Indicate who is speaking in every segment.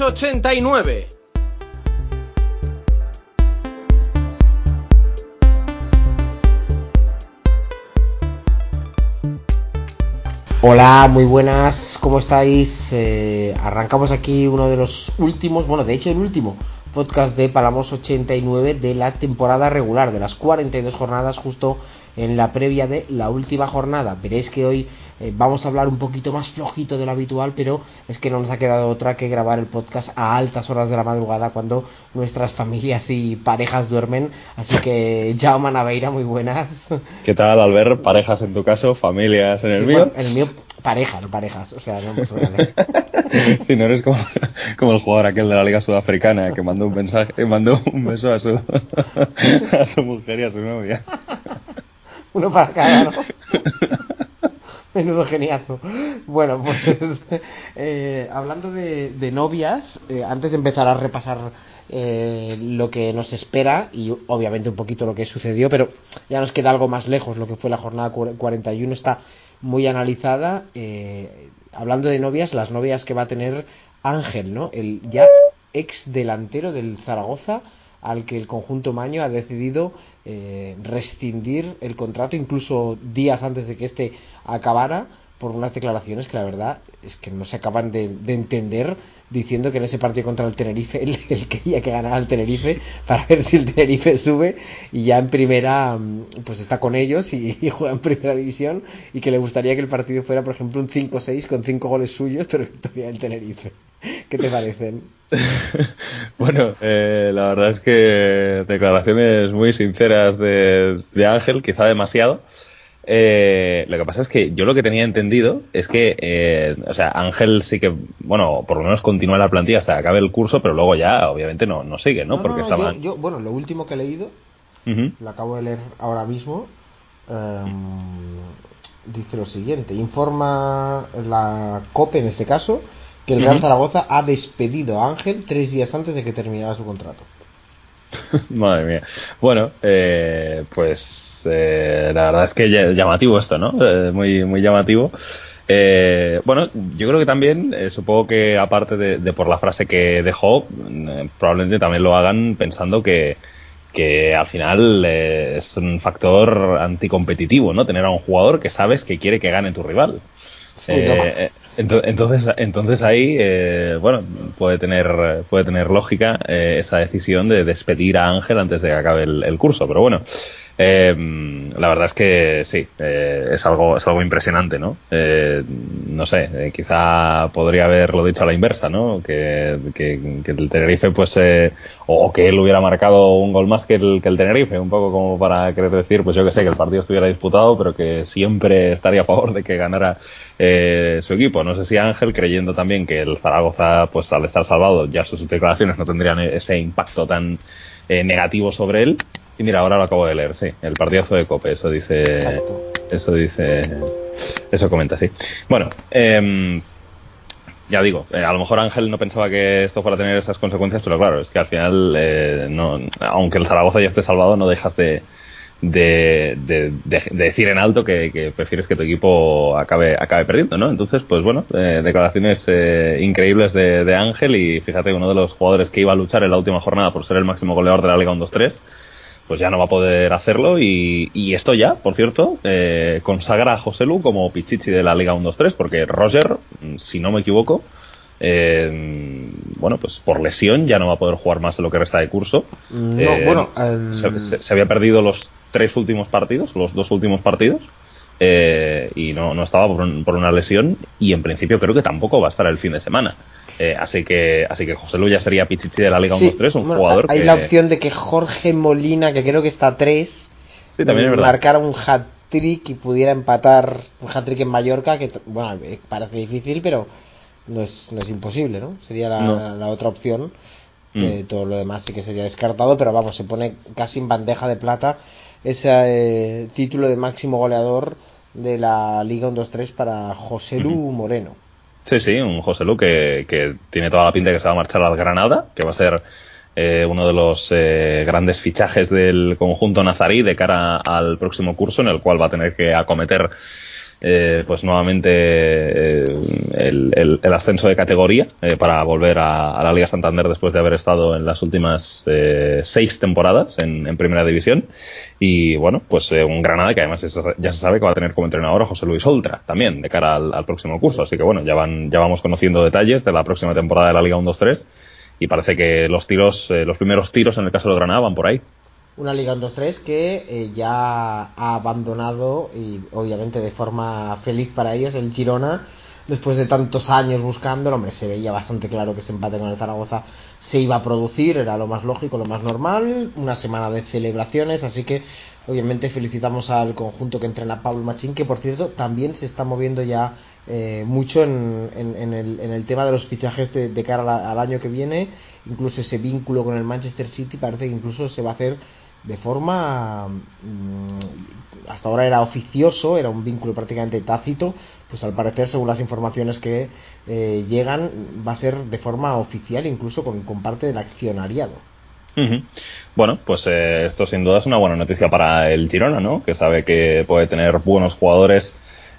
Speaker 1: Palamos 89.
Speaker 2: Hola, muy buenas, ¿cómo estáis? Eh, arrancamos aquí uno de los últimos, bueno, de hecho el último podcast de Palamos 89 de la temporada regular, de las 42 jornadas justo en la previa de la última jornada. Veréis que hoy eh, vamos a hablar un poquito más flojito de lo habitual, pero es que no nos ha quedado otra que grabar el podcast a altas horas de la madrugada cuando nuestras familias y parejas duermen. Así que, Jaume Naveira, muy buenas.
Speaker 3: ¿Qué tal, Albert? ¿Parejas en tu caso? ¿Familias en el mío?
Speaker 2: en el mío, pareja, no parejas. O sea, no, pues,
Speaker 3: Si no eres como, como, el jugador aquel de la Liga Sudafricana que mandó un mensaje, mandó un beso a su, a su mujer y a su novia.
Speaker 2: Uno para cada, ¿no? Menudo geniazo. Bueno, pues eh, hablando de, novias, eh, antes de empezar a repasar eh, lo que nos espera y obviamente un poquito lo que sucedió, pero ya nos queda algo más lejos, lo que fue la jornada 41 está muy analizada. hablando de novias, las novias que va a tener Ángel, ¿no? El ya ex delantero del Zaragoza al que el conjunto Maño ha decidido eh, rescindir el contrato incluso días antes de que este acabara por unas declaraciones que la verdad es que no se acaban de, entender diciendo que en ese partido contra el Tenerife él, quería que ganara el Tenerife para ver si el Tenerife sube y ya en primera mm, pues está con ellos y, juega en primera división y que le gustaría que el partido fuera por ejemplo un 5-6 con 5 goles suyos pero victoria del Tenerife ¿qué te parecen?
Speaker 3: bueno eh, la verdad es que declaraciones muy sinceras de Ángel quizá demasiado eh, lo que pasa es que yo lo que tenía entendido es que, eh, o sea, Ángel sí que, bueno, por lo menos continúa la plantilla hasta que acabe el curso, pero luego ya, obviamente, no, no sigue, ¿no? Porque
Speaker 2: estaba... yo, bueno, lo último que he leído, lo acabo de leer ahora mismo, em, dice lo siguiente: informa la COPE en este caso que el Real Zaragoza ha despedido a Ángel tres días antes de que terminara su contrato.
Speaker 3: Madre mía. Bueno, eh, pues eh, la verdad es que llamativo esto, ¿no? Eh, muy, muy llamativo. bueno, yo creo que también, supongo que aparte de, por la frase que dejó, probablemente también lo hagan pensando que, que al final es un factor anticompetitivo, ¿no? Tener a un jugador que sabes que quiere que gane tu rival. Sí, entonces, entonces ahí, eh, bueno, puede tener, puede tener lógica eh, esa decisión de despedir a Ángel antes de que acabe el, curso. Pero bueno, eh, la verdad es que sí, es algo, es algo impresionante, ¿no? no sé, quizá podría haberlo dicho a la inversa, ¿no? Que, el Tenerife, pues, o, que él hubiera marcado un gol más que el, que el Tenerife, un poco como para querer decir, pues yo que sé, que el partido estuviera disputado, pero que siempre estaría a favor de que ganara eh, su equipo. No sé si Ángel, creyendo también que el Zaragoza, pues al estar salvado, ya sus declaraciones no tendrían ese impacto tan eh, negativo sobre él. Y mira, ahora lo acabo de leer, sí, el partidazo de Cope, eso dice. Eso dice. Eso comenta, sí. Bueno, eh, ya digo, eh, a lo mejor Ángel no pensaba que esto fuera a tener esas consecuencias, pero claro, es que al final, eh, no, aunque el Zaragoza ya esté salvado, no dejas de, de, de, decir en alto que, prefieres que tu equipo acabe, acabe perdiendo, ¿no? Entonces, pues bueno, eh, declaraciones increíbles de, Ángel y fíjate, uno de los jugadores que iba a luchar en la última jornada por ser el máximo goleador de la Liga 1-2-3, pues ya no va a poder hacerlo y, y esto ya, por cierto, eh, consagra a José Lu como Pichichi de la Liga 1-2-3 porque Roger, si no me equivoco, eh, bueno, pues por lesión ya no va a poder jugar más de lo que resta de curso.
Speaker 2: No, bueno,
Speaker 3: se, había perdido los tres últimos partidos, los dos últimos partidos. Eh, y no, no estaba por, una lesión y en principio creo que tampoco va a estar el fin de semana. Eh, así que así que José Luis ya sería Pichichi de la Liga 1-2-3, un jugador
Speaker 2: Hay la opción de que Jorge Molina, que creo que está a 3,
Speaker 3: sí, también
Speaker 2: marcara un hat-trick y pudiera empatar un hat-trick en Mallorca, que bueno, parece difícil, pero no es, no es imposible, ¿no? Sería la, otra opción. Mm. todo lo demás sí que sería descartado, pero vamos, se pone casi en bandeja de plata ese eh, título de máximo goleador de la Liga 1-2-3 para José Lu Moreno.
Speaker 3: Sí, sí, un José Lu que, que, tiene toda la pinta de que se va a marchar al Granada, que va a ser eh, uno de los eh, grandes fichajes del conjunto nazarí de cara al próximo curso, en el cual va a tener que acometer eh, pues nuevamente eh, el, el, ascenso de categoría eh, para volver a, la Liga Santander después de haber estado en las últimas seis temporadas en, en, Primera División. Y bueno, pues un Granada que además ya se sabe que va a tener como entrenador a José Luis Oltra también de cara al, próximo curso. Así que bueno, ya, van, ya vamos conociendo detalles de la próxima temporada de la Liga 1-2-3 y parece que los tiros, los primeros tiros en el caso de Granada van por ahí
Speaker 2: una Liga 1-2-3 que eh, ya ha abandonado y obviamente de forma feliz para ellos el Girona después de tantos años buscando, hombre, se veía bastante claro que ese empate con el Zaragoza se iba a producir, era lo más lógico, lo más normal, una semana de celebraciones, así que obviamente felicitamos al conjunto que entrena Pablo Machín, que por cierto también se está moviendo ya eh, mucho en, el, tema de los fichajes de, cara al año que viene, incluso ese vínculo con el Manchester City parece que incluso se va a hacer de forma mm, hasta ahora era oficioso, era un vínculo prácticamente tácito, pues al parecer, según las informaciones que eh, llegan, va a ser de forma oficial, incluso con, parte del accionariado.
Speaker 3: Bueno, pues eh, esto sin duda es una buena noticia para el Girona, ¿no? Que sabe que puede tener buenos jugadores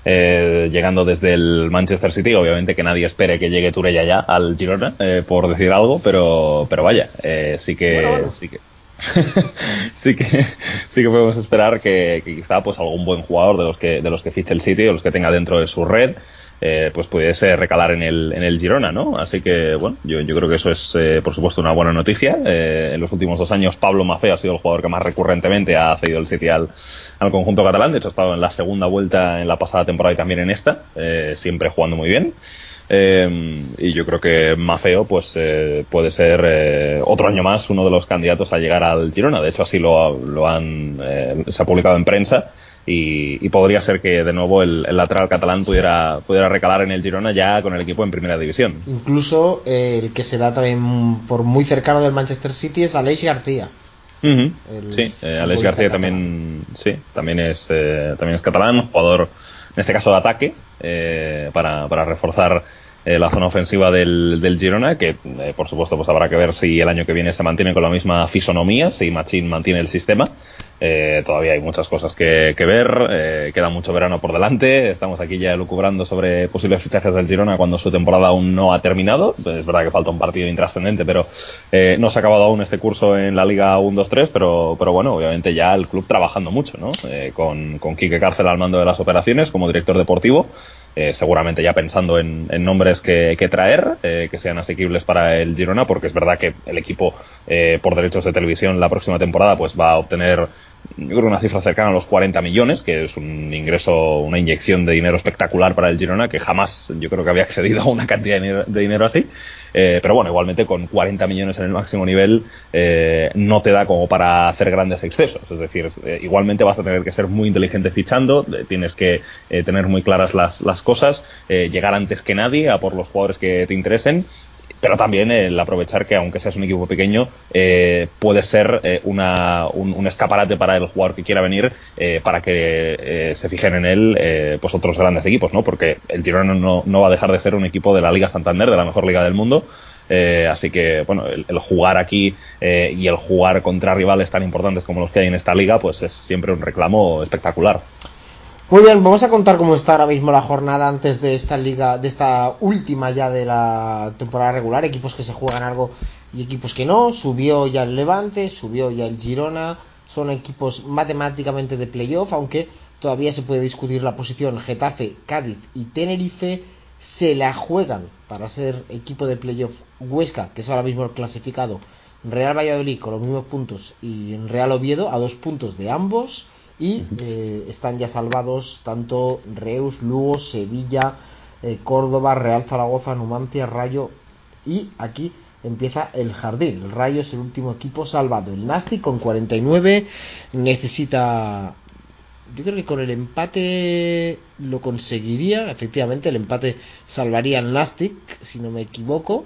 Speaker 3: eh, llegando desde el Manchester City. Obviamente que nadie espere que llegue Turella ya al Girona, por decir algo, pero, pero vaya, sí que, sí que sí que sí que podemos esperar que, quizá pues algún buen jugador de los que de los que fiche el City o los que tenga dentro de su red eh, pues pudiese recalar en el, en el Girona, ¿no? Así que, bueno, yo, yo creo que eso es, eh, por supuesto, una buena noticia. Eh, en los últimos dos años, Pablo Mafeo ha sido el jugador que más recurrentemente ha cedido el City al, al conjunto catalán. De hecho, ha estado en la segunda vuelta en la pasada temporada y también en esta, siempre jugando muy bien. Eh, y yo creo que Mafeo pues eh, puede ser eh, otro año más uno de los candidatos a llegar al Girona. De hecho, así lo, lo han se ha publicado en prensa. Y, podría ser que de nuevo el, lateral catalán pudiera, pudiera recalar en el Girona ya con el equipo en primera división.
Speaker 2: Incluso el que se da también por muy cercano del Manchester City es Aleix García.
Speaker 3: sí, Aleix García también, sí, también es, también es catalán, jugador en este caso de ataque, para, para reforzar eh, la zona ofensiva del, del Girona, que eh, por supuesto pues habrá que ver si el año que viene se mantiene con la misma fisonomía, si Machín mantiene el sistema. Eh, todavía hay muchas cosas que, que ver, queda mucho verano por delante, estamos aquí ya lucubrando sobre posibles fichajes del Girona cuando su temporada aún no ha terminado, es verdad que falta un partido intrascendente, pero no se ha acabado aún este curso en la Liga 1-2-3, pero, pero bueno, obviamente ya el club trabajando mucho, ¿no? con, con Quique Cárcel al mando de las operaciones como director deportivo, eh, seguramente ya pensando en, nombres que, traer, eh, que sean asequibles para el Girona, porque es verdad que el equipo eh, por derechos de televisión la próxima temporada pues va a obtener yo creo una cifra cercana a los 40 millones, que es un ingreso, una inyección de dinero espectacular para el Girona, que jamás yo creo que había accedido a una cantidad de dinero, así. Eh, pero bueno, igualmente con 40 millones en el máximo nivel eh, no te da como para hacer grandes excesos. Es decir, eh, igualmente vas a tener que ser muy inteligente fichando, tienes que tener muy claras las, las cosas, llegar antes que nadie a por los jugadores que te interesen pero también el aprovechar que aunque seas un equipo pequeño eh, puede ser eh, una, un, escaparate para el jugador que quiera venir eh, para que se fijen en él pues otros grandes equipos no porque el Girona no, no, va a dejar de ser un equipo de la Liga Santander de la mejor liga del mundo. Así que bueno el, el jugar aquí y el jugar contra rivales tan importantes como los que hay en esta liga pues es siempre un reclamo espectacular
Speaker 2: muy bien, vamos a contar cómo está ahora mismo la jornada antes de esta liga, de esta última ya de la temporada regular, equipos que se juegan algo y equipos que no, subió ya el Levante, subió ya el Girona, son equipos matemáticamente de playoff, aunque todavía se puede discutir la posición Getafe, Cádiz y Tenerife, se la juegan para ser equipo de playoff Huesca, que es ahora mismo el clasificado, Real Valladolid con los mismos puntos y Real Oviedo a dos puntos de ambos, y eh, están ya salvados tanto Reus, Lugo, Sevilla, eh, Córdoba, Real Zaragoza, Numancia, Rayo y aquí empieza el jardín. El Rayo es el último equipo salvado. El Nasti con 49 necesita yo creo que con el empate lo conseguiría. Efectivamente, el empate salvaría al Nastic, si no me equivoco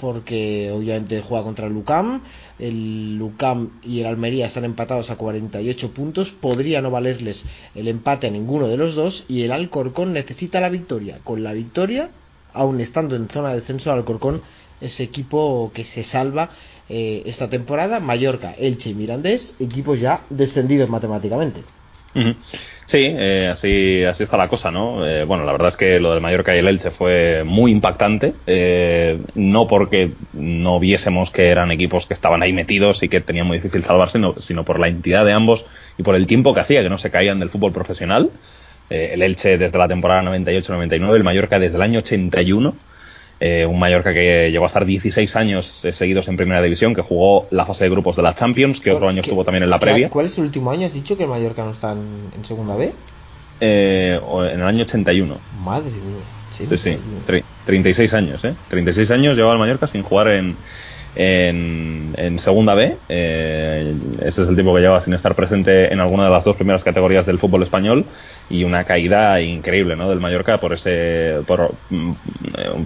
Speaker 2: porque obviamente juega contra el Lucam. El Lucam y el Almería están empatados a 48 puntos. Podría no valerles el empate a ninguno de los dos. Y el Alcorcón necesita la victoria. Con la victoria, aún estando en zona de descenso, el Alcorcón es equipo que se salva eh, esta temporada. Mallorca, Elche y Mirandés, equipos ya descendidos matemáticamente.
Speaker 3: Sí, eh, así, así está la cosa, ¿no? Eh, bueno, la verdad es que lo del Mallorca y el Elche fue muy impactante, eh, no porque no viésemos que eran equipos que estaban ahí metidos y que tenían muy difícil salvarse, sino por la entidad de ambos y por el tiempo que hacía que no se caían del fútbol profesional. el Elche desde la temporada 98-99, el Mallorca desde el año 81 eh, un Mallorca que llegó a estar 16 años eh, seguidos en primera división, que jugó la fase de grupos de la Champions, que otro año estuvo también en la previa.
Speaker 2: ¿Cuál es el último año? ¿Has dicho que el Mallorca no está en, segunda B?
Speaker 3: Eh, en el año 81.
Speaker 2: Madre mía.
Speaker 3: Sí, sí. 36 años, ¿eh? 36 años llevaba el Mallorca sin jugar en, en, segunda B. Eh, ese es el tiempo que lleva sin estar presente en alguna de las dos primeras categorías del fútbol español y una caída increíble ¿no? del Mallorca por ese, por, mm,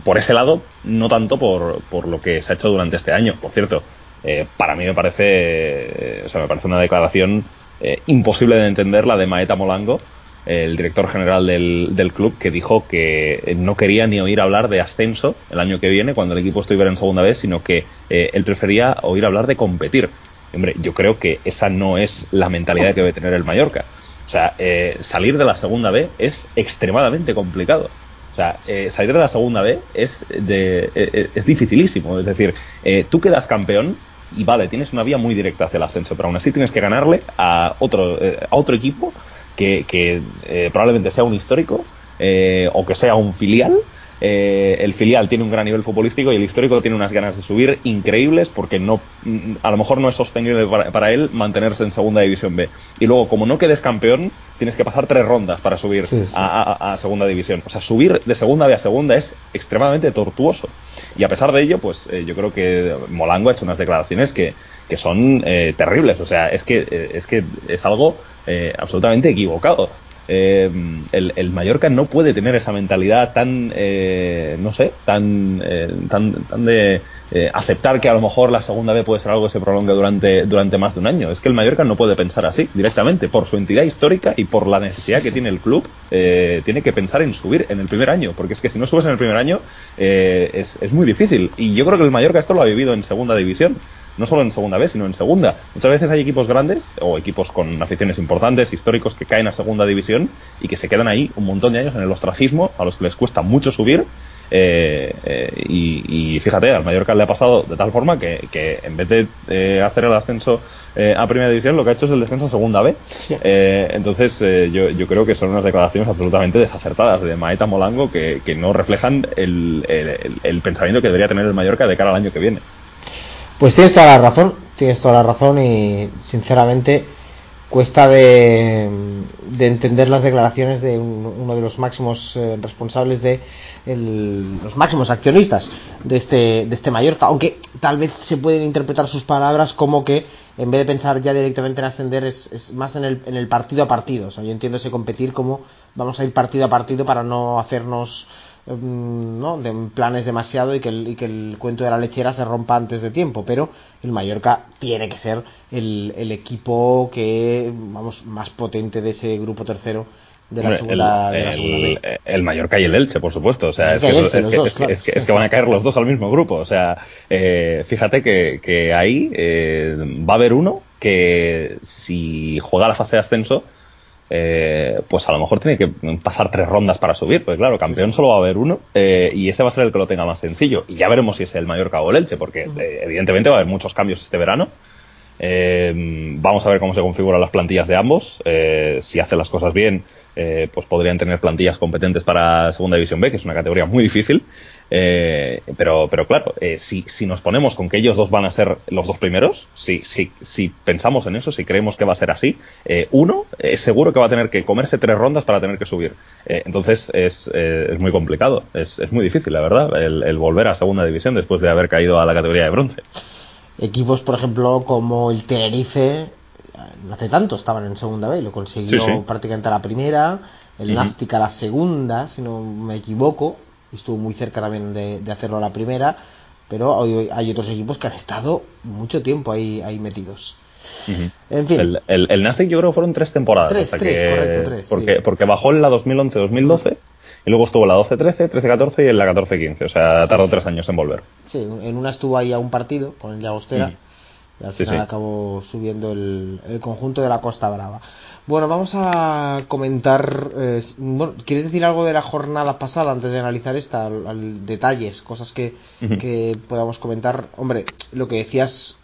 Speaker 3: por ese lado, no tanto por, por lo que se ha hecho durante este año. Por cierto, eh, para mí me parece, o sea, me parece una declaración eh, imposible de entender la de Maeta Molango el director general del, del, club, que dijo que no quería ni oír hablar de ascenso el año que viene cuando el equipo estuviera en segunda vez, sino que eh, él prefería oír hablar de competir. Hombre, yo creo que esa no es la mentalidad que debe tener el Mallorca. O sea, eh, salir de la segunda B es extremadamente complicado. O sea, eh, salir de la segunda B es, de, es dificilísimo. Es decir, tú quedas campeón y vale, tienes una vía muy directa hacia el ascenso, pero aún así tienes que ganarle a otro, a otro equipo que, eh, probablemente sea un histórico eh, o que sea un filial. Eh, el filial tiene un gran nivel futbolístico y el histórico tiene unas ganas de subir increíbles porque no a lo mejor no es sostenible para, él mantenerse en segunda división B. Y luego como no quedes campeón tienes que pasar tres rondas para subir A, segunda división. O sea subir de segunda B a segunda es extremadamente tortuoso. Y a pesar de ello pues yo creo que Molango ha hecho unas declaraciones que, que son eh, terribles. O sea, es que, eh, es, que es algo eh, absolutamente equivocado. el, el, Mallorca no puede tener esa mentalidad tan, no sé, tan, tan, tan de aceptar que a lo mejor la segunda vez puede ser algo que se prolongue durante, durante más de un año. Es que el Mallorca no puede pensar así directamente. Por su entidad histórica y por la necesidad que tiene el club, tiene que pensar en subir en el primer año. Porque es que si no subes en el primer año, es, es muy difícil. Y yo creo que el Mallorca esto lo ha vivido en segunda división no solo en segunda vez, sino en segunda. Muchas veces hay equipos grandes o equipos con aficiones importantes, históricos, que caen a segunda división y que se quedan ahí un montón de años en el ostracismo, a los que les cuesta mucho subir. Eh, eh, y, fíjate, al Mallorca le ha pasado de tal forma que, en vez de eh, hacer el ascenso a primera división, lo que ha hecho es el descenso a segunda B. entonces, yo, creo que son unas declaraciones absolutamente desacertadas de Maeta Molango que, no reflejan el, el pensamiento que debería tener el Mallorca de cara al año que viene.
Speaker 2: Pues tienes toda la razón, tienes toda la razón y sinceramente cuesta de, entender las declaraciones de uno de los máximos eh, responsables de los máximos accionistas de este de este Mallorca. Aunque tal vez se pueden interpretar sus palabras como que en vez de pensar ya directamente en ascender es, más en el, en el partido a partido. O sea yo entiendo ese competir como vamos a ir partido a partido para no hacernos ¿no? de planes demasiado y que, el, que el cuento de la lechera se rompa antes de tiempo, pero el Mallorca tiene que ser el, el equipo que vamos más potente de ese grupo tercero de la segunda, el,
Speaker 3: de la el, Mallorca y el Elche, por supuesto. O sea, es que, van a caer los dos al mismo grupo. O sea, eh, fíjate que, que ahí eh, va a haber uno que si juega la fase de ascenso eh, pues a lo mejor tiene que pasar tres rondas para subir, pues claro, campeón solo va a haber uno eh, y ese va a ser el que lo tenga más sencillo. Y ya veremos si es el Mallorca o el Elche, porque eh, evidentemente va a haber muchos cambios este verano. vamos a ver cómo se configuran las plantillas de ambos. si hacen las cosas bien, pues podrían tener plantillas competentes para Segunda División B, que es una categoría muy difícil. Eh, pero, pero claro, eh, si, si nos ponemos con que ellos dos van a ser los dos primeros, si, si, si pensamos en eso, si creemos que va a ser así, eh, uno es seguro que va a tener que comerse tres rondas para tener que subir. Eh, entonces es, eh, es, muy complicado, es, es, muy difícil, la verdad, el, el, volver a segunda división después de haber caído a la categoría de bronce.
Speaker 2: Equipos, por ejemplo, como el Tenerife, no hace tanto estaban en segunda B, lo consiguió sí, sí. prácticamente a la primera, el uh -huh. Nastic a la segunda, si no me equivoco, estuvo muy cerca también de, de hacerlo a la primera, pero hoy hay otros equipos que han estado mucho tiempo ahí, ahí metidos.
Speaker 3: Uh -huh. En fin. El, el, el, Nastic yo creo que fueron tres temporadas.
Speaker 2: Tres, tres,
Speaker 3: que,
Speaker 2: correcto, tres.
Speaker 3: Porque,
Speaker 2: sí.
Speaker 3: porque bajó en la 2011-2012 uh -huh. y luego estuvo en la 12-13, 13-14 y en la 14-15. O sea, tardó sí, tres años en volver.
Speaker 2: Sí, en una estuvo ahí a un partido con el Llagostera. Uh -huh. Y al final acabó subiendo el, el, conjunto de la Costa Brava. Bueno, vamos a comentar. Eh, bueno, ¿Quieres decir algo de la jornada pasada antes de analizar esta? Al, al detalles, cosas que, uh -huh. que podamos comentar. Hombre, lo que decías,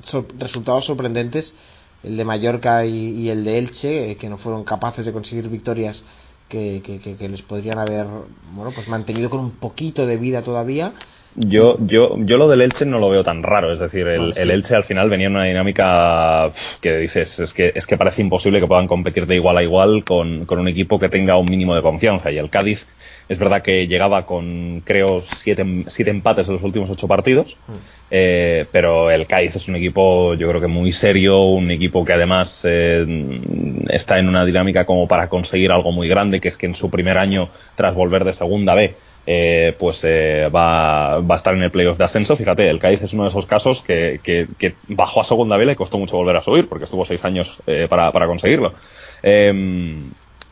Speaker 2: so, resultados sorprendentes, el de Mallorca y, y, el de Elche, eh, que no fueron capaces de conseguir victorias que, que, que, les podrían haber bueno, pues mantenido con un poquito de vida todavía.
Speaker 3: Yo, yo, yo lo del Elche no lo veo tan raro, es decir, el, bueno, sí. el Elche al final venía en una dinámica que dices, es que, es que parece imposible que puedan competir de igual a igual con, con un equipo que tenga un mínimo de confianza. Y el Cádiz es verdad que llegaba con, creo, siete, siete empates en los últimos ocho partidos, mm. eh, pero el Cádiz es un equipo, yo creo que muy serio, un equipo que además eh, está en una dinámica como para conseguir algo muy grande, que es que en su primer año, tras volver de segunda B, eh, pues eh, va, va, a estar en el playoff de ascenso. Fíjate, el Cádiz es uno de esos casos que, que, que bajó a segunda B le costó mucho volver a subir, porque estuvo seis años eh, para, para, conseguirlo.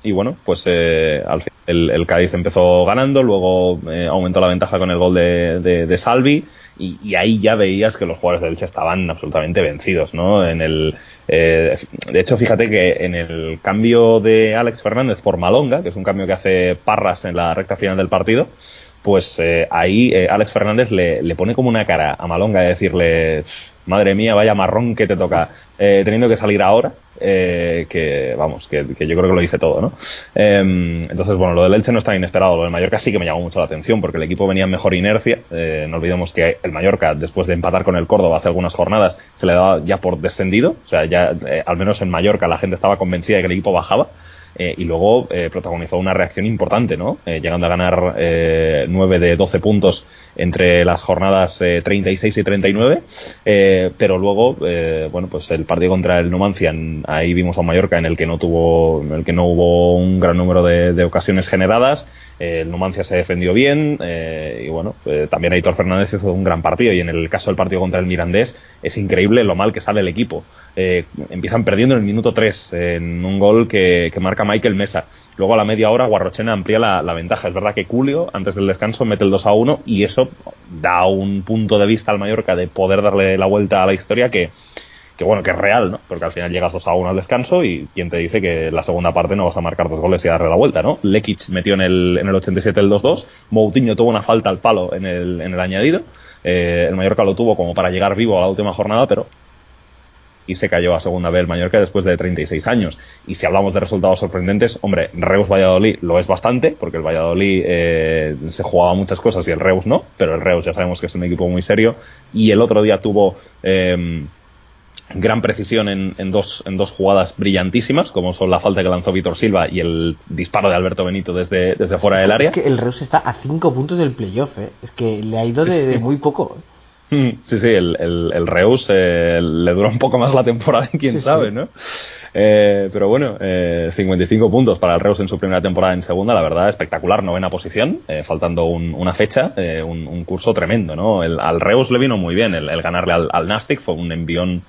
Speaker 3: Y bueno, pues eh, al fin el, Cádiz empezó ganando, luego eh, aumentó la ventaja con el gol de, de, Salvi y, y, ahí ya veías que los jugadores del Elche estaban absolutamente vencidos, ¿no? En el, eh, de hecho, fíjate que en el cambio de Alex Fernández por Malonga, que es un cambio que hace Parras en la recta final del partido, pues eh, ahí eh, Alex Fernández le, le, pone como una cara a Malonga de decirle, madre mía, vaya marrón que te toca, eh, teniendo que salir ahora, eh, que vamos, que, yo creo que lo dice todo, ¿no? Eh, entonces, bueno, lo del Elche no está inesperado, lo del Mallorca sí que me llamó mucho la atención, porque el equipo venía en mejor inercia, eh, no olvidemos que el Mallorca, después de empatar con el Córdoba hace algunas jornadas, se le daba ya por descendido, o sea, ya al menos en Mallorca la gente estaba convencida de que el equipo bajaba, eh, y luego eh, protagonizó una reacción importante, ¿no? Eh, llegando a ganar eh, 9 de 12 puntos entre las jornadas eh, 36 y 39, eh, pero luego, bueno, pues el partido contra el Numancia, ahí vimos a Mallorca en el que no tuvo, en el que no hubo un gran número de, ocasiones generadas, el Numancia se defendió bien, y bueno, también Aitor Fernández hizo un gran partido, y en el caso del partido contra el Mirandés, es increíble lo mal que sale el equipo. empiezan perdiendo en el minuto 3 en un gol que marca Michael Mesa. Luego a la media hora Guarrochena amplía la, la, ventaja. Es verdad que Julio, antes del descanso, mete el 2 a 1 y eso da un punto de vista al Mallorca de poder darle la vuelta a la historia que, que bueno, que es real, ¿no? Porque al final llegas 2 a 1 al descanso y quien te dice que la segunda parte no vas a marcar dos goles y darle la vuelta, ¿no? Lekic metió en el, en el 87 el 2-2, Moutinho tuvo una falta al palo en el, en el añadido, eh, el Mallorca lo tuvo como para llegar vivo a la última jornada, pero y se cayó a segunda vez el Mallorca después de 36 años. Y si hablamos de resultados sorprendentes, hombre, Reus Valladolid lo es bastante, porque el Valladolid eh, se jugaba muchas cosas y el Reus no, pero el Reus ya sabemos que es un equipo muy serio. Y el otro día tuvo eh, gran precisión en, en, dos, en dos jugadas brillantísimas, como son la falta que lanzó Víctor Silva y el disparo de Alberto Benito desde, desde fuera
Speaker 2: es
Speaker 3: del área.
Speaker 2: Es que el Reus está a 5 puntos del playoff, ¿eh? es que le ha ido de, de muy poco.
Speaker 3: Sí, sí, el, el, el Reus eh, le dura un poco más la temporada, quién sí, sabe, sí. ¿no? Eh, pero bueno, eh, 55 puntos para el Reus en su primera temporada en segunda, la verdad, espectacular, novena posición, eh, faltando un, una fecha, eh, un, un, curso tremendo, ¿no? El, al Reus le vino muy bien el, el ganarle al, al, Nastic, fue un envión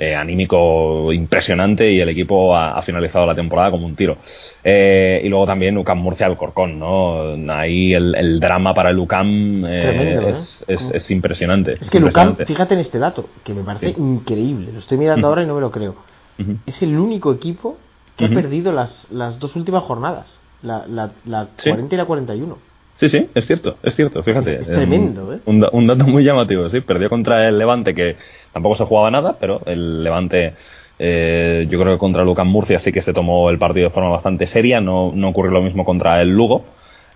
Speaker 3: eh, anímico impresionante y el equipo ha, ha, finalizado la temporada como un tiro. Eh, y luego también UCAM Murcia Alcorcón, ¿no? Ahí el, el drama para el UCAM
Speaker 2: es, tremendo,
Speaker 3: es, ¿eh? es, es, impresionante.
Speaker 2: Es que el UCAM, fíjate en este dato, que me parece sí. increíble, lo estoy mirando uh -huh. ahora y no me lo creo. Uh -huh. Es el único equipo que uh -huh. ha perdido las, las dos últimas jornadas, la, la, la sí. 40 y la 41.
Speaker 3: Sí, sí, es cierto, es cierto, fíjate.
Speaker 2: Es, tremendo, ¿eh?
Speaker 3: Un, un, dato muy llamativo, sí. Perdió contra el Levante, que tampoco se jugaba nada, pero el Levante, eh, yo creo que contra Lucas Murcia sí que se tomó el partido de forma bastante seria. No, no ocurrió lo mismo contra el Lugo.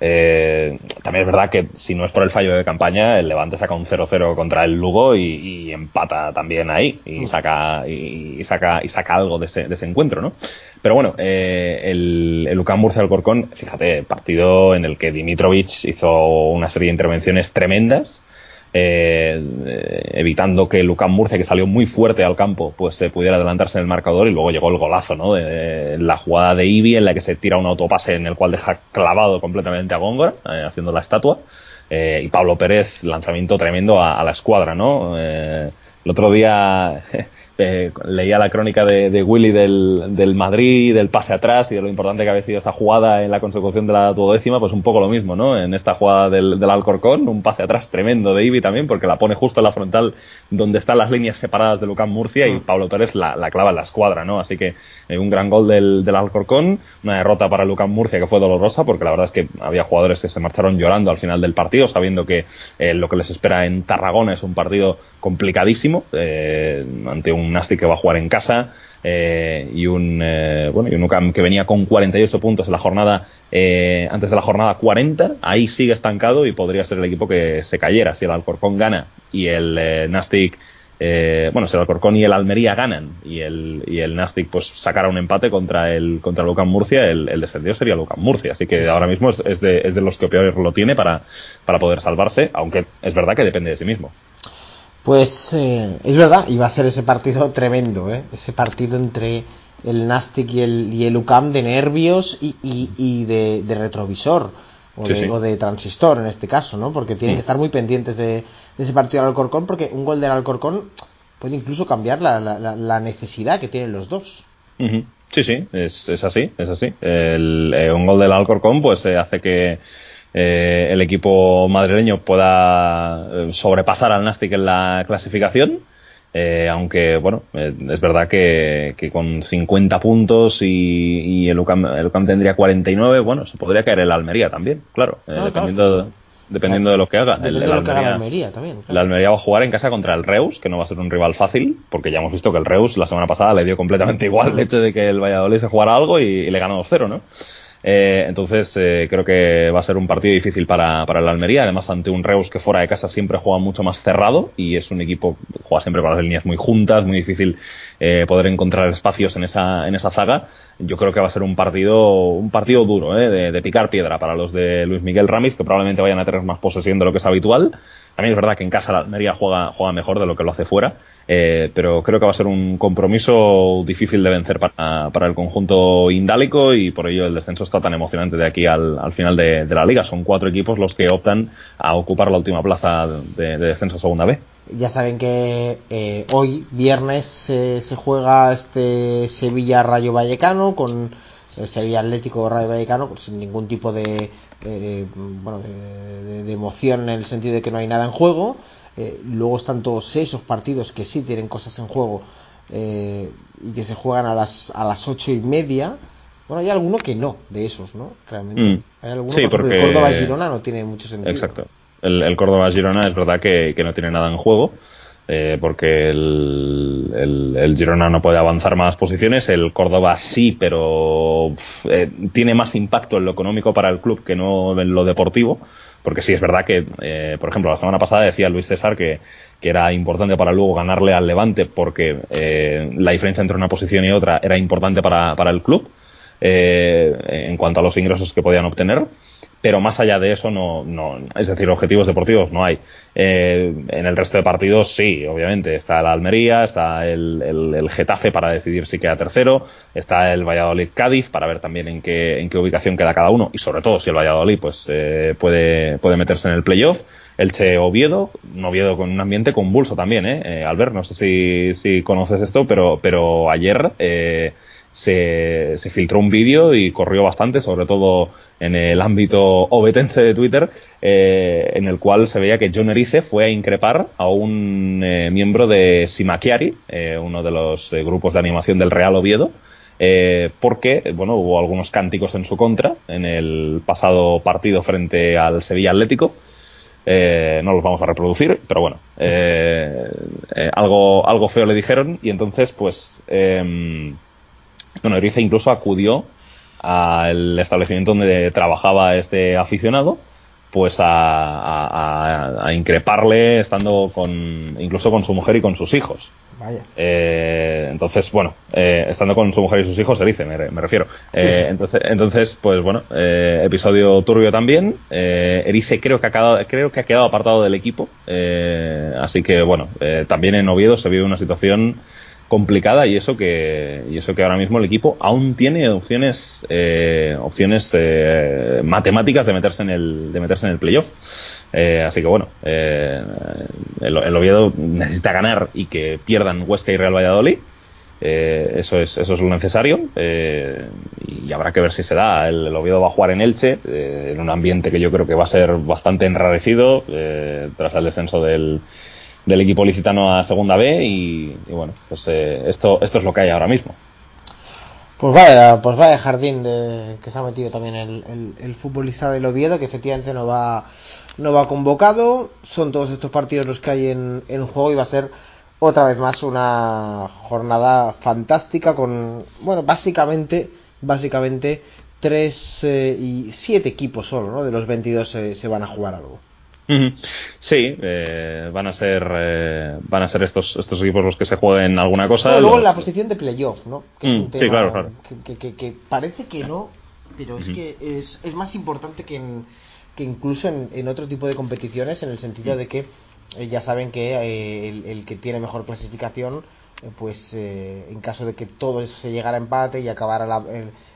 Speaker 3: Eh, también es verdad que si no es por el fallo de campaña, el Levante saca un 0-0 contra el Lugo y, empata también ahí y saca, y, saca, y saca algo de ese, de ese encuentro, ¿no? Pero bueno, eh, el, el UCAM Murcia Alcorcón, fíjate, partido en el que Dimitrovic hizo una serie de intervenciones tremendas eh, evitando que Lucán Murcia, que salió muy fuerte al campo, pues se pudiera adelantarse en el marcador y luego llegó el golazo, ¿no? De, la jugada de Ibi en la que se tira un autopase en el cual deja clavado completamente a Góngora, eh, haciendo la estatua. Eh, y Pablo Pérez, lanzamiento tremendo a la escuadra, ¿no? el otro día leía la crónica de, Willy del, Madrid, del pase atrás y de lo importante que había sido esa jugada en la consecución de la duodécima, pues un poco lo mismo, ¿no? En esta jugada del, del Alcorcón, un pase atrás tremendo de Ibi también, porque la pone justo en la frontal donde están las líneas separadas de Lucán Murcia y mm. Pablo Pérez la, clava en la escuadra, ¿no? Así que eh, un gran gol del, del, Alcorcón, una derrota para Lucán Murcia que fue dolorosa, porque la verdad es que había jugadores que se marcharon llorando al final del partido, sabiendo que eh, lo que les espera en Tarragona es un partido complicadísimo, eh, ante un Nastic que va a jugar en casa. y un bueno y un UCAM que venía con 48 puntos en la jornada antes de la jornada 40 ahí sigue estancado y podría ser el equipo que se cayera si el Alcorcón gana y el eh, Nastic, eh, bueno, si el Alcorcón y el Almería ganan y el, y el Nastic pues sacara un empate contra el contra Lucan Murcia, el, el descendido sería Lucan Murcia. Así que ahora mismo es, de, es de los que peor lo tiene para, para poder salvarse, aunque es verdad que depende de sí mismo.
Speaker 2: Pues eh, es verdad, y va a ser ese partido tremendo, ¿eh? ese partido entre el Nastic y el, y el UCAM de nervios y, y, de, de, retrovisor o, de, transistor en este caso, ¿no? Porque tienen que estar muy pendientes de, ese partido del Alcorcón porque un gol del Alcorcón puede incluso cambiar la, la, necesidad que tienen los dos.
Speaker 3: Sí, sí, es, es, así, es así. El, eh, un gol del Alcorcón pues eh, hace que eh, el equipo madrileño pueda sobrepasar al Nastic en la clasificación eh, aunque, bueno, eh, es verdad que, con 50 puntos y, el, UCAM, el, UCAM, tendría 49, bueno, se podría caer el Almería también, claro, eh, dependiendo, dependiendo de lo que haga. El, Almería, también. El Almería va a jugar en casa contra el Reus, que no va a ser un rival fácil, porque ya hemos visto que el Reus la semana pasada le dio completamente igual el hecho de que el Valladolid se jugara algo y, y le ganó 2-0, ¿no? Eh, entonces eh, creo que va a ser un partido difícil para, para el Almería, además ante un Reus que fuera de casa siempre juega mucho más cerrado y es un equipo que juega siempre con las líneas muy juntas, muy difícil eh, poder encontrar espacios en esa, en esa zaga. Yo creo que va a ser un partido, un partido duro, de, de, picar piedra para los de Luis Miguel Ramis, que probablemente vayan a tener más posesión de lo que es habitual. También es verdad que en casa la Almería juega, juega mejor de lo que lo hace fuera eh, pero creo que va a ser un compromiso difícil de vencer para, para, el conjunto indálico y por ello el descenso está tan emocionante de aquí al, al final de, la liga. Son cuatro equipos los que optan a ocupar la última plaza de, de descenso segunda B.
Speaker 2: Ya saben que eh, hoy, viernes, se juega este Sevilla Rayo Vallecano con el Sevilla Atlético Rayo Vallecano sin ningún tipo de, bueno, de emoción en el sentido de que no hay nada en juego. Eh, luego están todos esos partidos que sí tienen cosas en juego eh, y que se juegan a las, a las ocho y media. Bueno, hay alguno que no, de esos, ¿no? Realmente. Mm. Hay alguno,
Speaker 3: sí, porque...
Speaker 2: el Córdoba-Girona no tiene mucho sentido.
Speaker 3: Exacto. El, el Córdoba-Girona es verdad que, que, no tiene nada en juego. Eh, porque el, el, Girona no puede avanzar más posiciones, el Córdoba sí, pero eh, tiene más impacto en lo económico para el club que no en lo deportivo. Porque sí, es verdad que, eh, por ejemplo, la semana pasada decía Luis César que, que era importante para luego ganarle al Levante porque eh, la diferencia entre una posición y otra era importante para, para el club eh, en cuanto a los ingresos que podían obtener pero más allá de eso no, no es decir, objetivos deportivos no hay. Eh, en el resto de partidos sí, obviamente, está la Almería, está el, el, Getafe para decidir si queda tercero, está el Valladolid Cádiz para ver también en qué, en qué ubicación queda cada uno y sobre todo si el Valladolid pues eh, puede, puede meterse en el playoff. El Che Oviedo, un Oviedo con un ambiente convulso también, ¿eh? eh Albert, no sé si, si conoces esto, pero, pero ayer eh, se, se filtró un vídeo y corrió bastante, sobre todo en el ámbito obetense de Twitter, eh, en el cual se veía que John Erice fue a increpar a un eh, miembro de Simakiari, eh, uno de los grupos de animación del Real Oviedo, porque bueno, hubo algunos cánticos en su contra en el pasado partido frente al Sevilla Atlético. no los vamos a reproducir, pero bueno, algo, algo feo le dijeron y entonces pues... Bueno, Erice incluso acudió al establecimiento donde trabajaba este aficionado pues a, a, increparle estando con incluso con su mujer y con sus hijos.
Speaker 2: Vaya.
Speaker 3: Eh, entonces, bueno, eh, estando con su mujer y sus hijos, se dice, me, refiero. Eh, entonces, entonces, pues bueno, episodio turbio también. Erice creo que ha quedado, creo que ha quedado apartado del equipo. así que bueno, también en Oviedo se vive una situación complicada y eso que y eso que ahora mismo el equipo aún tiene opciones eh, opciones eh, matemáticas de meterse en el de meterse en el playoff. Eh, así que bueno el, el, Oviedo necesita ganar y que pierdan Huesca y Real Valladolid. Eso es eso es lo necesario. Y habrá que ver si se da. El, el Oviedo va a jugar en Elche en un ambiente que yo creo que va a ser bastante enrarecido tras el descenso del del equipo licitano a Segunda B y, bueno, pues eh, esto, esto es lo que hay ahora mismo.
Speaker 2: Pues vaya, pues vaya jardín de, que se ha metido también el, el, futbolista del Oviedo, que efectivamente no va, no va convocado. Son todos estos partidos los que hay en, en juego y va a ser otra vez más una jornada fantástica con, bueno, básicamente, básicamente tres eh, y siete equipos solo, ¿no? De los 22 se van a jugar algo.
Speaker 3: Sí, eh, van a ser eh, van a ser estos estos equipos los que se jueguen alguna cosa.
Speaker 2: luego en la posición de playoff, ¿no?
Speaker 3: Que es un tema sí, claro, claro.
Speaker 2: Que, parece que no, pero es que es, es, más importante que, que incluso en, otro tipo de competiciones, en el sentido de que eh, ya saben que el, el, que tiene mejor clasificación pues eh, en caso de que todo se llegara a empate y acabara la,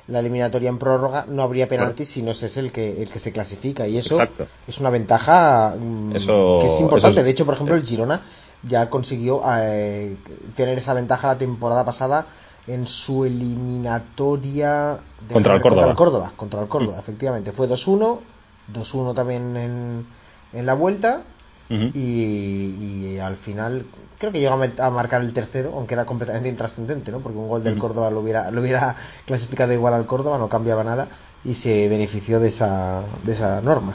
Speaker 2: la eliminatoria en prórroga, no habría penaltis si no es el que, el que se clasifica. Y eso es una ventaja mm, que es importante. De hecho, por ejemplo, el Girona ya consiguió eh, tener esa ventaja la temporada pasada en su eliminatoria
Speaker 3: contra, el Córdoba.
Speaker 2: contra el Córdoba. Contra el Córdoba, efectivamente. Fue 2-1, 2-1 también en, en la vuelta y, al final creo que llegó a, marcar el tercero, aunque era completamente intrascendente, ¿no? Porque un gol del Córdoba lo hubiera, lo hubiera clasificado igual al Córdoba, no cambiaba nada y se benefició de esa, de esa norma.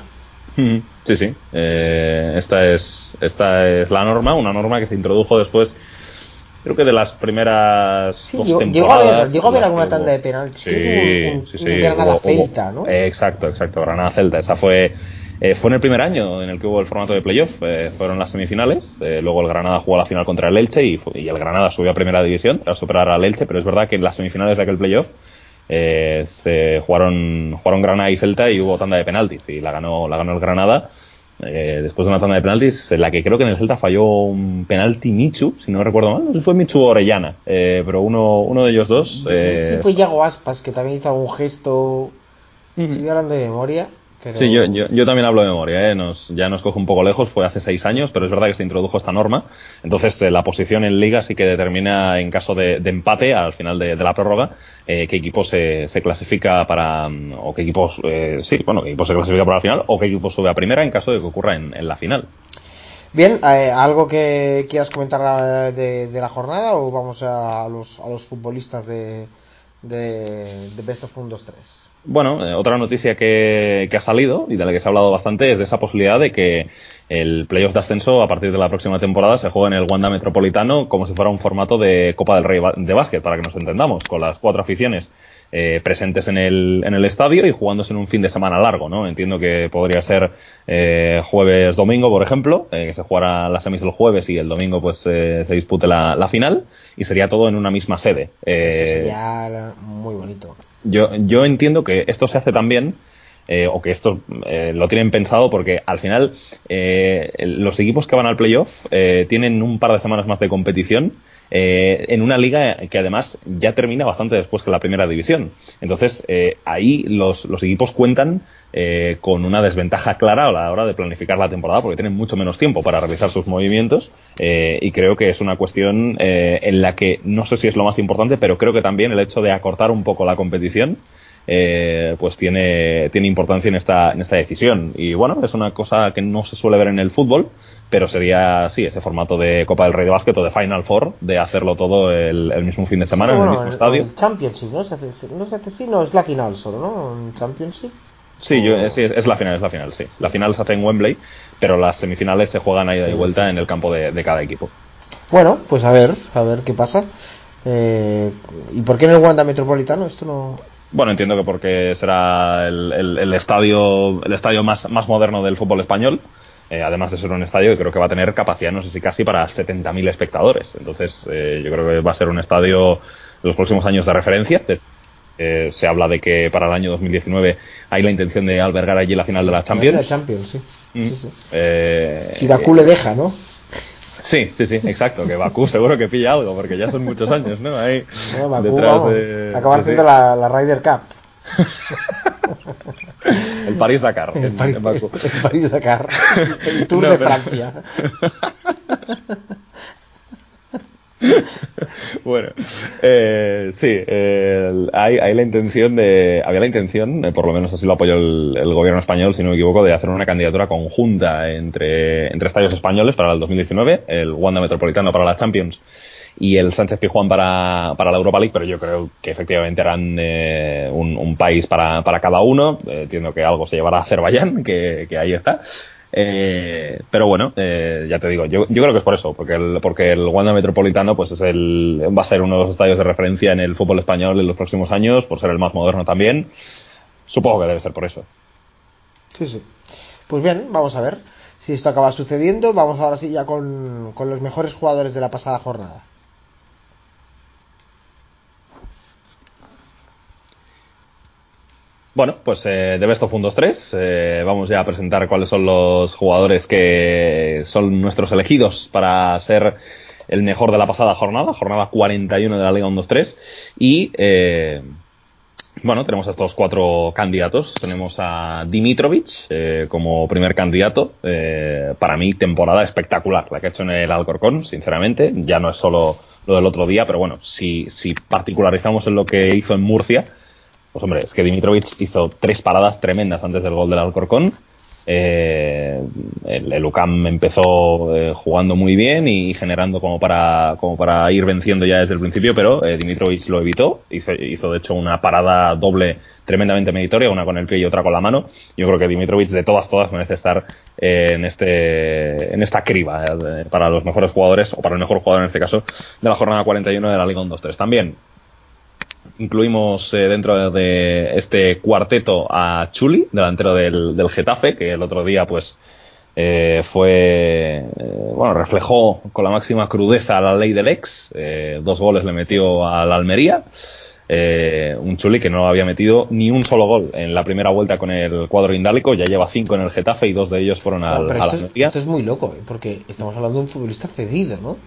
Speaker 3: Sí, sí. Eh, esta, es, esta es la norma, una norma que se introdujo después creo que de las primeras
Speaker 2: sí, llegó, a ver, llegó a ver alguna tanda de penaltis
Speaker 3: sí, un, sí, sí,
Speaker 2: Granada Celta ¿no?
Speaker 3: exacto exacto Granada Celta esa fue eh, fue en el primer año en el que hubo el formato de playoff, eh, fueron las semifinales, eh, luego el Granada jugó la final contra el Elche y, el Granada subió a primera división tras superar al Elche, pero es verdad que en las semifinales de aquel playoff se jugaron, jugaron Granada y Celta y hubo tanda de penaltis y la ganó, la ganó el Granada. después de una tanda de penaltis en la que creo que en el Celta falló un penalti Michu, si no recuerdo mal, no sé si fue Michu o Orellana, pero uno, uno de ellos dos.
Speaker 2: sí, fue Yago Aspas, que también hizo algún gesto, estoy hablando de memoria,
Speaker 3: Sí, yo, yo, también hablo de memoria, ¿eh? nos, ya nos coge un poco lejos, fue hace seis años, pero es verdad que se introdujo esta norma. Entonces, eh, la posición en liga sí que determina, en caso de, empate, al final de, la prórroga, eh, qué equipo se, se, clasifica para, mm, o qué equipos, eh, sí, bueno, qué equipo se clasifica para la final, o qué equipo sube a primera en caso de que ocurra en, en la final.
Speaker 2: Bien, ¿algo que quieras comentar de, de, la jornada o vamos a, los, a los futbolistas de, de, de Best of 1, 2, 3?
Speaker 3: Bueno, eh, otra noticia que, ha salido y de la que se ha hablado bastante es de esa posibilidad de que el playoff de ascenso a partir de la próxima temporada se juegue en el Wanda Metropolitano como si fuera un formato de Copa del Rey de básquet, para que nos entendamos, con las cuatro aficiones eh, presentes en el, en el estadio y jugándose en un fin de semana largo, ¿no? Entiendo que podría ser eh, jueves-domingo, por ejemplo, eh, que se jugara las semis el jueves y el domingo pues se dispute la, la, final y sería todo en una misma sede.
Speaker 2: sería muy bonito.
Speaker 3: Yo, yo entiendo que esto se hace también o que esto lo tienen pensado porque al final los equipos que van al playoff tienen un par de semanas más de competición eh, en una liga que además ya termina bastante después que la primera división. Entonces, eh, ahí los, los, equipos cuentan eh, con una desventaja clara a la hora de planificar la temporada porque tienen mucho menos tiempo para realizar sus movimientos y creo que es una cuestión en la que no sé si es lo más importante, pero creo que también el hecho de acortar un poco la competición pues tiene, tiene importancia en esta, en esta decisión. Y bueno, es una cosa que no se suele ver en el fútbol, pero sería, sí, ese formato de Copa del Rey de Básquet o de Final Four, de hacerlo todo el, mismo fin de semana en el mismo estadio.
Speaker 2: El Championship, ¿no? No sé si no es la final solo, ¿no? ¿El Championship?
Speaker 3: Sí, yo, sí, es la final, es la final, sí. La final se hace en Wembley, pero las semifinales se juegan ahí de vuelta en el campo de, cada equipo.
Speaker 2: Bueno, pues a ver, a ver qué pasa. Eh, ¿Y por qué en el Wanda Metropolitano? Esto no.
Speaker 3: Bueno, entiendo que porque será el, el- el estadio, el estadio más, más moderno del fútbol español. eh, además de ser un estadio que creo que va a tener capacidad, no sé si casi para 70.000 espectadores. Entonces, eh, yo creo que va a ser un estadio en los próximos años de referencia. Eh, se habla de que para el año 2019 hay la intención de albergar allí la final de la Champions.
Speaker 2: La Champions, sí.
Speaker 3: Mm.
Speaker 2: Sí, sí.
Speaker 3: Eh,
Speaker 2: Si Bakú le deja, ¿no?
Speaker 3: Sí, sí, sí, exacto. Que Bakú seguro que pilla algo, porque ya son muchos años, ¿no? Ahí
Speaker 2: No, Bakú,
Speaker 3: detrás
Speaker 2: vamos,
Speaker 3: de.
Speaker 2: acabar
Speaker 3: sí, sí.
Speaker 2: haciendo la, la Ryder Cup.
Speaker 3: El París Dakar.
Speaker 2: El
Speaker 3: en-
Speaker 2: París, el París Dakar. El Tour
Speaker 3: No,
Speaker 2: de
Speaker 3: pero-
Speaker 2: Francia.
Speaker 3: bueno, eh, sí, hay, hay la intención de, había la intención, eh, por lo menos así lo apoyó el, gobierno español, si no me equivoco, de hacer una candidatura conjunta entre, entre estadios españoles para el 2019, el Wanda Metropolitano para la Champions y el Sánchez Pijuán para, la Europa League, pero yo creo que efectivamente harán eh, un, país para, cada uno. Eh, entiendo que algo se llevará a Azerbaiyán, que ahí está. Eh, pero bueno, eh, ya te digo, yo, yo creo que es por eso, porque el, porque el Wanda Metropolitano pues es el, va a ser uno de los estadios de referencia en el fútbol español en los próximos años, por ser el más moderno también. Supongo que debe ser por eso.
Speaker 2: Sí, sí. Pues bien, vamos a ver si esto acaba sucediendo. Vamos ahora sí ya con, con los mejores jugadores de la pasada jornada.
Speaker 3: Bueno, pues eh, de Best of 1, 2, 3, eh, vamos ya a presentar cuáles son los jugadores que son nuestros elegidos para ser el mejor de la pasada jornada, jornada 41 de la Liga 1, 2, 3. Y eh, bueno, tenemos a estos cuatro candidatos. Tenemos a Dimitrovic eh, como primer candidato. Eh, para mí, temporada espectacular la que ha hecho en el Alcorcón, sinceramente. Ya no es solo lo del otro día, pero bueno, si, si particularizamos en lo que hizo en Murcia, pues hombre, es que Dimitrovic hizo tres paradas tremendas antes del gol del Alcorcón. Eh, el, UCAM empezó eh, jugando muy bien y generando como para, como para ir venciendo ya desde el principio, pero eh, Dimitrovic lo evitó. Hizo, de hecho una parada doble tremendamente meritoria, una con el pie y otra con la mano. Yo creo que Dimitrovic de todas, todas merece estar eh, en, este, en esta criba para los mejores jugadores, o para el mejor jugador en este caso, de la jornada 41 de la Liga 1-2-3. También incluimos eh, dentro de este cuarteto a Chuli, delantero del, del Getafe, que el otro día pues eh, fue, eh, bueno, reflejó con la máxima crudeza la ley del ex, eh, dos goles le metió al Almería, eh, un Chuli que no había metido ni un solo gol en la primera vuelta con el cuadro indálico, ya lleva cinco en el Getafe y dos de ellos fueron al,
Speaker 2: No, pero
Speaker 3: al
Speaker 2: esto, es,
Speaker 3: Almería.
Speaker 2: esto es muy loco, ¿eh? porque estamos hablando de un futbolista cedido, ¿no?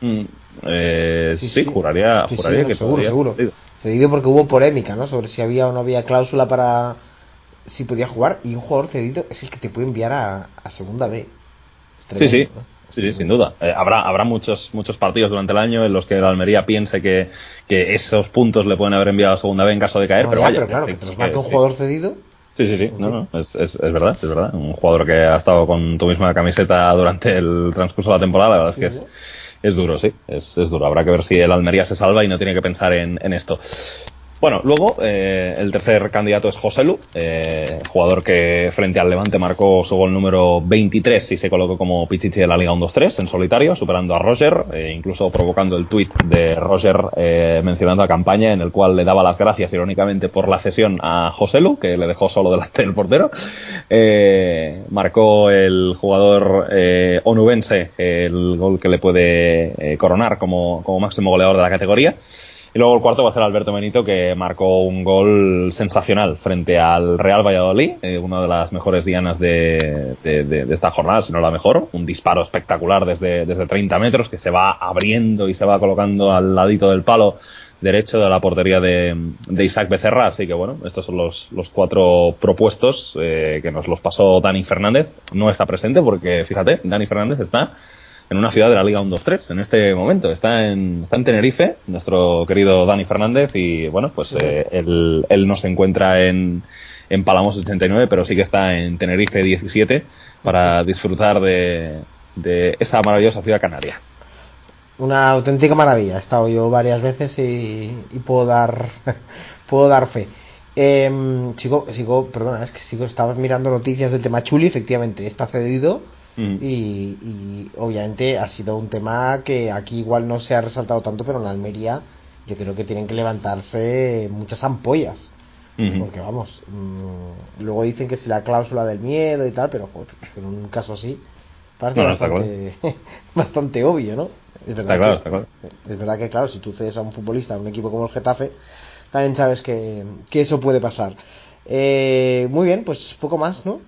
Speaker 3: Mm, eh, sí, juraría,
Speaker 2: Sí, sí,
Speaker 3: juraría
Speaker 2: no,
Speaker 3: que
Speaker 2: seguro, seguro.
Speaker 3: cedido.
Speaker 2: Cedido porque hubo polémica, ¿no? Sobre si había o no había cláusula para si podía jugar y un jugador cedido es el que te puede enviar a, a segunda B. Es
Speaker 3: Sí, sí,
Speaker 2: tremendo, ¿no?
Speaker 3: sí, sí, sin duda. Eh, habrá habrá muchos muchos partidos durante el año en los que el Almería piense que, que esos puntos le pueden haber enviado a segunda B en caso de caer,
Speaker 2: No,
Speaker 3: pero
Speaker 2: ya,
Speaker 3: vaya.
Speaker 2: pero claro, que te los un jugador cedido.
Speaker 3: Sí, sí, sí, no, no, es, es, es verdad, es verdad. Un jugador que ha estado con tu misma camiseta durante el transcurso de la temporada, la verdad es que es, es duro, sí, es, es duro. Habrá que ver si el Almería se salva y no tiene que pensar en, en esto. Bueno, luego eh, el tercer candidato es Joselu, eh, jugador que frente al Levante marcó su gol número 23 y se colocó como pichichi de la Liga 1-2-3 en solitario, superando a Roger, eh, incluso provocando el tuit de Roger eh, mencionando a campaña en el cual le daba las gracias irónicamente por la cesión a Joselu, que le dejó solo delante del portero. Eh, marcó el jugador eh, onubense el gol que le puede coronar como, como máximo goleador de la categoría. Y luego el cuarto va a ser Alberto Benito, que marcó un gol sensacional frente al Real Valladolid, eh, una de las mejores dianas de, de- esta jornada, si no la mejor. Un disparo espectacular desde, desde 30 metros que se va abriendo y se va colocando al ladito del palo derecho de la portería de, de Isaac Becerra. Así que bueno, estos son los, los cuatro propuestos eh, que nos los pasó Dani Fernández. No está presente porque, fíjate, Dani Fernández está en una ciudad de la Liga 1-2-3 en este momento. Está en, está en Tenerife, nuestro querido Dani Fernández, y bueno, pues eh, él, él no se encuentra en, en Palamos 89, pero sí que está en Tenerife 17 para disfrutar de, de esa maravillosa ciudad canaria.
Speaker 2: Una auténtica maravilla. He estado yo varias veces y, y puedo dar puedo dar fe. Em, sigo, sigo, perdona, es que sigo, estaba mirando noticias del tema Chuli, efectivamente, está cedido
Speaker 3: Mm.
Speaker 2: y, y obviamente ha sido un tema que aquí igual no se ha resaltado tanto, pero en Almería yo creo que tienen que levantarse muchas ampollas Porque vamos, mm, luego dicen que si la cláusula del miedo y tal, pero joder, en un caso así parece bastante, bastante obvio, ¿no? Es verdad,
Speaker 3: claro,
Speaker 2: que, es verdad que, claro, si tú cedes a un futbolista, a un equipo como el Getafe, también sabes que, eso puede pasar. Eh, muy bien, pues poco más, ¿no?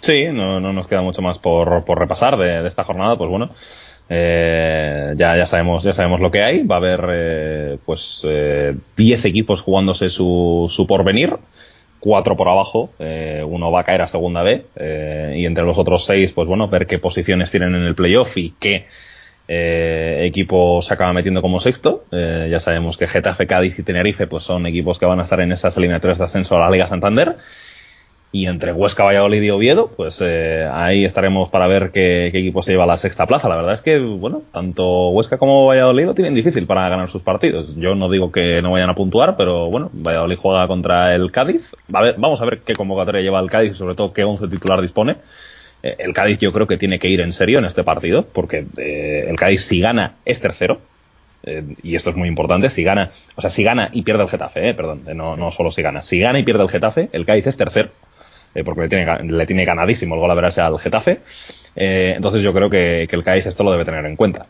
Speaker 3: Sí, no, no, nos queda mucho más por, por repasar de, esta jornada, pues bueno. Eh, ya, ya sabemos ya sabemos lo que hay va a haber eh, pues 10 equipos jugándose su, su porvenir cuatro por abajo, uno va a caer a segunda B y entre los otros seis, pues bueno, ver qué posiciones tienen en el playoff y qué eh, equipo se acaba metiendo como sexto. Eh, ya sabemos que Getafe, Cádiz y Tenerife pues son equipos que van a estar en esas eliminatorias de ascenso a la Liga Santander. Y entre Huesca, Valladolid y Oviedo, pues eh, ahí estaremos para ver qué, equipo se lleva a la sexta plaza. La verdad es que, bueno, tanto Huesca como Valladolid lo tienen difícil para ganar sus partidos. Yo no digo que no vayan a puntuar, pero bueno, Valladolid juega contra el Cádiz. A ver, vamos a ver qué convocatoria lleva el Cádiz y sobre todo qué once titular dispone. Eh, el Cádiz yo creo que tiene que ir en serio en este partido, porque eh, el Cádiz si gana es tercero, eh, y esto es muy importante, si gana, o sea, si gana y pierde el Getafe, perdón, no, no solo si gana, si gana y pierde el Getafe, el Cádiz es tercero, porque le tiene, le tiene ganadísimo el gol a verás al Getafe, entonces yo creo que, el Cádiz esto lo debe tener en cuenta.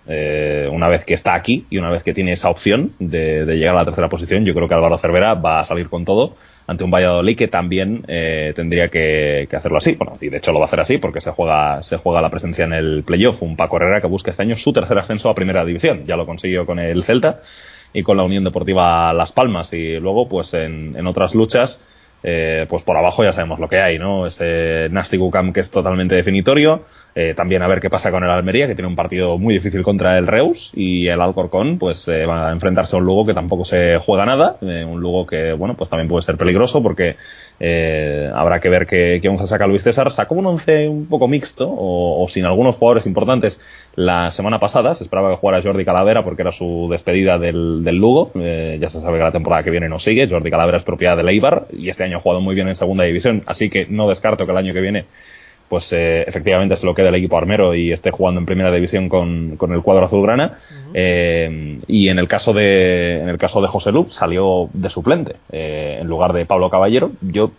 Speaker 3: una vez que está aquí y una vez que tiene esa opción de, llegar a la tercera posición, yo creo que Álvaro Cervera va a salir con todo ante un Valladolid que también eh, tendría que, hacerlo así. Bueno, y de hecho lo va a hacer así porque se juega, se juega la presencia en el playoff. Un Paco Herrera que busca este año su tercer ascenso a primera división. Ya lo consiguió con el Celta y con la Unión Deportiva Las Palmas. Y luego, pues en otras luchas, eh, pues por abajo ya sabemos lo que hay, ¿no? Ese Nasty que es totalmente definitorio. Eh, también a ver qué pasa con el Almería, que tiene un partido muy difícil contra el Reus. Y el Alcorcón, pues eh, va a enfrentarse a un Lugo que tampoco se juega nada. un Lugo que, bueno, pues también puede ser peligroso porque habrá que ver qué, qué once saca Luis César. Sacó un once un poco mixto o, sin algunos jugadores importantes la semana pasada. Se esperaba que jugara Jordi Calavera porque era su despedida del, del Lugo. ya se sabe que la temporada que viene no sigue. Jordi Calavera es propiedad de Eibar y este año ha jugado muy bien en segunda división, así que no descarto que el año que viene pues eh, efectivamente se lo quede el equipo armero y esté jugando en primera división con, con el cuadro azulgrana. eh, y en el caso de en el caso de José Luz salió de suplente eh, en lugar de Pablo Caballero. Yo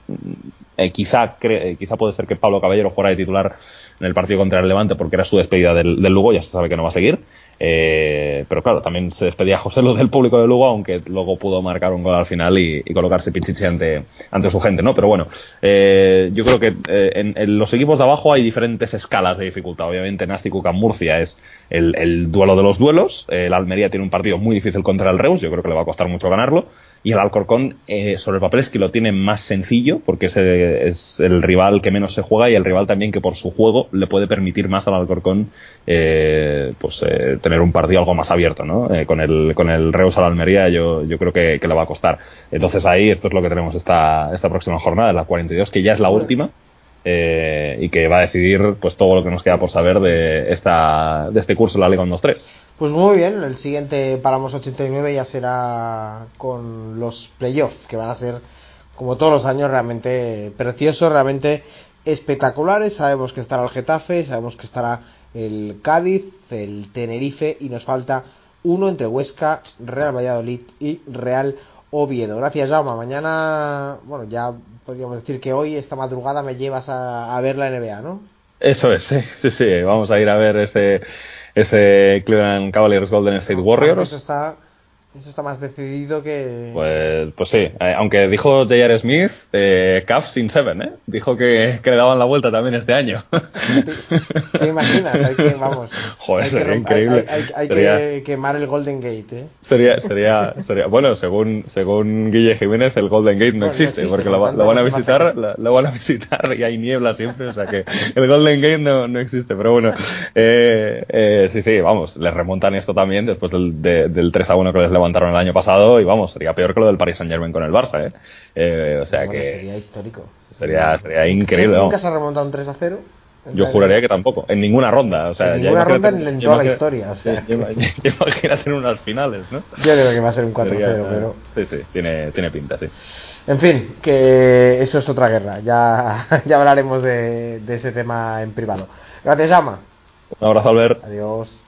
Speaker 3: eh, quizá quizá puede ser que Pablo Caballero fuera de titular en el partido contra el Levante porque era su despedida del, del Lugo, ya se sabe que no va a seguir. Eh, pero claro, también se despedía José Lu del público de Lugo, aunque luego pudo marcar un gol al final y, colocarse Pichichi ante, ante su gente, ¿no? Pero bueno, eh, yo creo que eh, en, los equipos de abajo hay diferentes escalas de dificultad. Obviamente, Nasti Cuca Murcia es el, el, duelo de los duelos. El Almería tiene un partido muy difícil contra el Reus, yo creo que le va a costar mucho ganarlo. Y el Alcorcón, eh, sobre el papel, es que lo tiene más sencillo, porque es, es, el rival que menos se juega y el rival también que por su juego le puede permitir más al Alcorcón eh, pues, eh, tener un partido algo más abierto. ¿no? Eh, con, el, con el Reus a la Almería yo, yo creo que, que, le va a costar. Entonces ahí esto es lo que tenemos esta, esta próxima jornada, la 42, que ya es la última. Eh, y que va a decidir pues todo lo que nos queda por saber de esta de este curso de la Liga 1-2-3.
Speaker 2: Pues muy bien, el siguiente Paramos 89 ya será con los playoffs, que van a ser como todos los años realmente preciosos, realmente espectaculares. Sabemos que estará el Getafe, sabemos que estará el Cádiz, el Tenerife y nos falta uno entre Huesca, Real Valladolid y Real Oviedo. Gracias, Jaume. Mañana, bueno, ya podríamos decir que hoy, esta madrugada, me llevas a, ver la NBA, ¿no?
Speaker 3: Eso es, sí, sí, sí. Vamos a ir a ver ese, ese Cleveland Cavaliers Golden State Warriors.
Speaker 2: Eso está eso está más decidido que.
Speaker 3: Pues, pues sí. Eh, aunque dijo J.R. Smith, eh, Cavs sin Seven, ¿eh? Dijo que, que, le daban la vuelta también este año.
Speaker 2: ¿Te, imaginas? Hay que, vamos.
Speaker 3: Joder,
Speaker 2: hay
Speaker 3: sería increíble.
Speaker 2: Hay, hay, que quemar el Golden Gate, ¿eh?
Speaker 3: Sería, sería, sería. Bueno, según, según Guille Jiménez, el Golden Gate no, existe, porque lo, van a visitar, lo, van a visitar y hay niebla siempre, o sea que el Golden Gate no, no existe. Pero bueno, eh, eh, sí, sí, vamos, les remontan esto también después del, del 3 a 1 que les levantaron el año pasado y vamos, sería peor que lo del Paris Saint Germain con el Barça, ¿eh? eh o sea que...
Speaker 2: Sería histórico.
Speaker 3: Sería, sería increíble.
Speaker 2: ¿Nunca se ha remontado un 3 a 0?
Speaker 3: Yo juraría que tampoco, en ninguna ronda. O sea,
Speaker 2: en ninguna ronda en toda la historia. O sea.
Speaker 3: imagínate en unas finales, ¿no?
Speaker 2: Yo creo que va a ser un 4-0, pero.
Speaker 3: Sí, sí, tiene, tiene pinta, sí.
Speaker 2: En fin, que eso es otra guerra. Ya, ya hablaremos de, de ese tema en privado. Gracias, Ama.
Speaker 3: Un abrazo, Albert.
Speaker 2: Adiós.